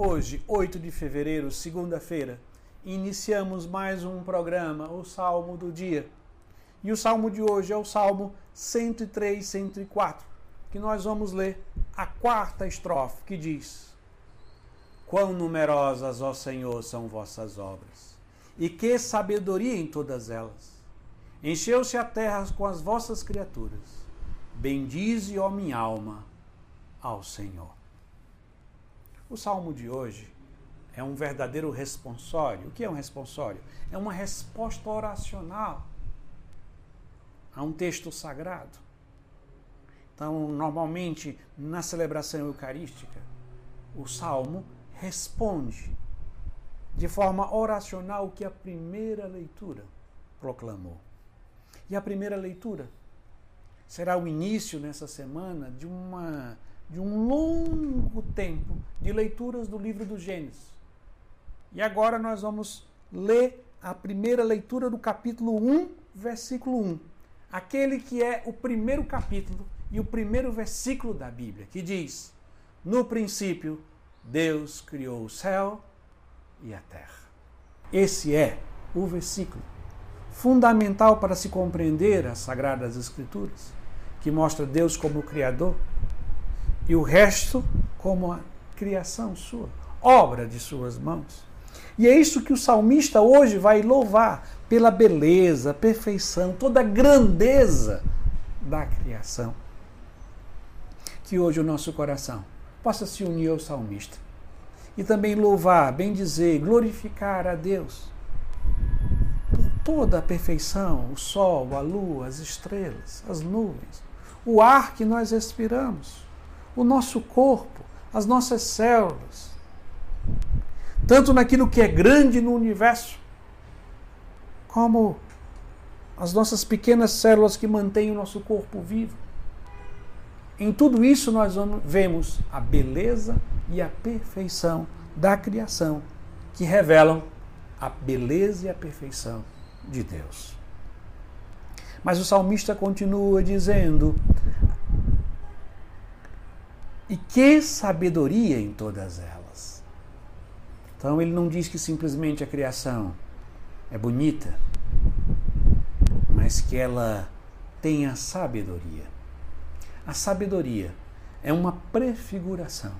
Hoje, 8 de fevereiro, segunda-feira, iniciamos mais um programa, o Salmo do Dia. E o salmo de hoje é o Salmo 103, 104, que nós vamos ler a quarta estrofe, que diz: Quão numerosas, ó Senhor, são vossas obras, e que sabedoria em todas elas. Encheu-se a terra com as vossas criaturas. Bendize, ó minha alma, ao Senhor. O salmo de hoje é um verdadeiro responsório. O que é um responsório? É uma resposta oracional a um texto sagrado. Então, normalmente, na celebração eucarística, o salmo responde de forma oracional o que a primeira leitura proclamou. E a primeira leitura será o início nessa semana de uma de um longo tempo de leituras do livro do Gênesis. E agora nós vamos ler a primeira leitura do capítulo 1, versículo 1. Aquele que é o primeiro capítulo e o primeiro versículo da Bíblia, que diz: No princípio, Deus criou o céu e a terra. Esse é o versículo fundamental para se compreender as Sagradas Escrituras, que mostra Deus como Criador e o resto como a criação sua, obra de suas mãos. E é isso que o salmista hoje vai louvar pela beleza, perfeição, toda a grandeza da criação. Que hoje o nosso coração possa se unir ao salmista e também louvar, bem dizer, glorificar a Deus por toda a perfeição, o sol, a lua, as estrelas, as nuvens, o ar que nós respiramos o nosso corpo, as nossas células. Tanto naquilo que é grande no universo, como as nossas pequenas células que mantêm o nosso corpo vivo. Em tudo isso nós vemos a beleza e a perfeição da criação, que revelam a beleza e a perfeição de Deus. Mas o salmista continua dizendo: e que sabedoria em todas elas. Então ele não diz que simplesmente a criação é bonita, mas que ela tenha sabedoria. A sabedoria é uma prefiguração,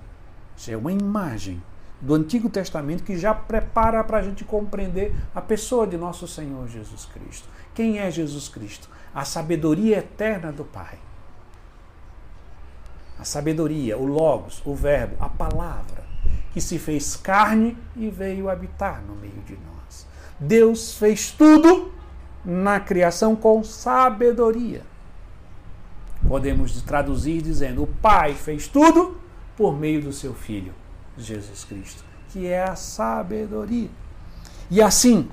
é uma imagem do Antigo Testamento que já prepara para a gente compreender a pessoa de nosso Senhor Jesus Cristo. Quem é Jesus Cristo? A sabedoria eterna do Pai a sabedoria, o Logos, o Verbo, a palavra, que se fez carne e veio habitar no meio de nós. Deus fez tudo na criação com sabedoria. Podemos traduzir dizendo: o Pai fez tudo por meio do seu Filho, Jesus Cristo, que é a sabedoria. E assim,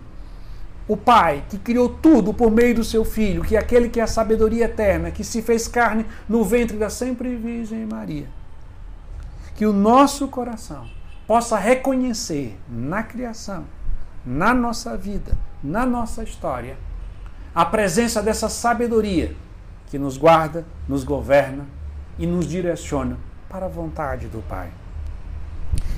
o Pai, que criou tudo por meio do seu Filho, que é aquele que é a sabedoria eterna, que se fez carne no ventre da sempre Virgem Maria. Que o nosso coração possa reconhecer na criação, na nossa vida, na nossa história, a presença dessa sabedoria que nos guarda, nos governa e nos direciona para a vontade do Pai.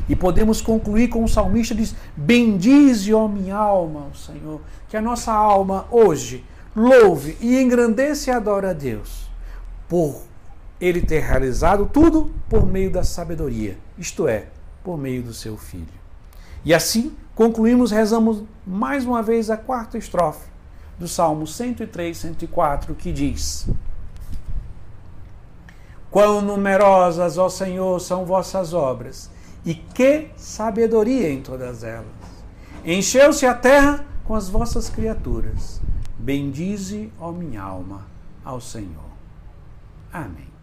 E podemos concluir com o salmista diz: Bendize, ó minha alma, o Senhor. Que a nossa alma hoje louve e engrandeça e adore a Deus por ele ter realizado tudo por meio da sabedoria, isto é, por meio do seu filho. E assim concluímos, rezamos mais uma vez a quarta estrofe do Salmo 103, 104, que diz: Quão numerosas, ó Senhor, são vossas obras e que sabedoria em todas elas! Encheu-se a terra com as vossas criaturas. Bendize, ó minha alma, ao Senhor. Amém.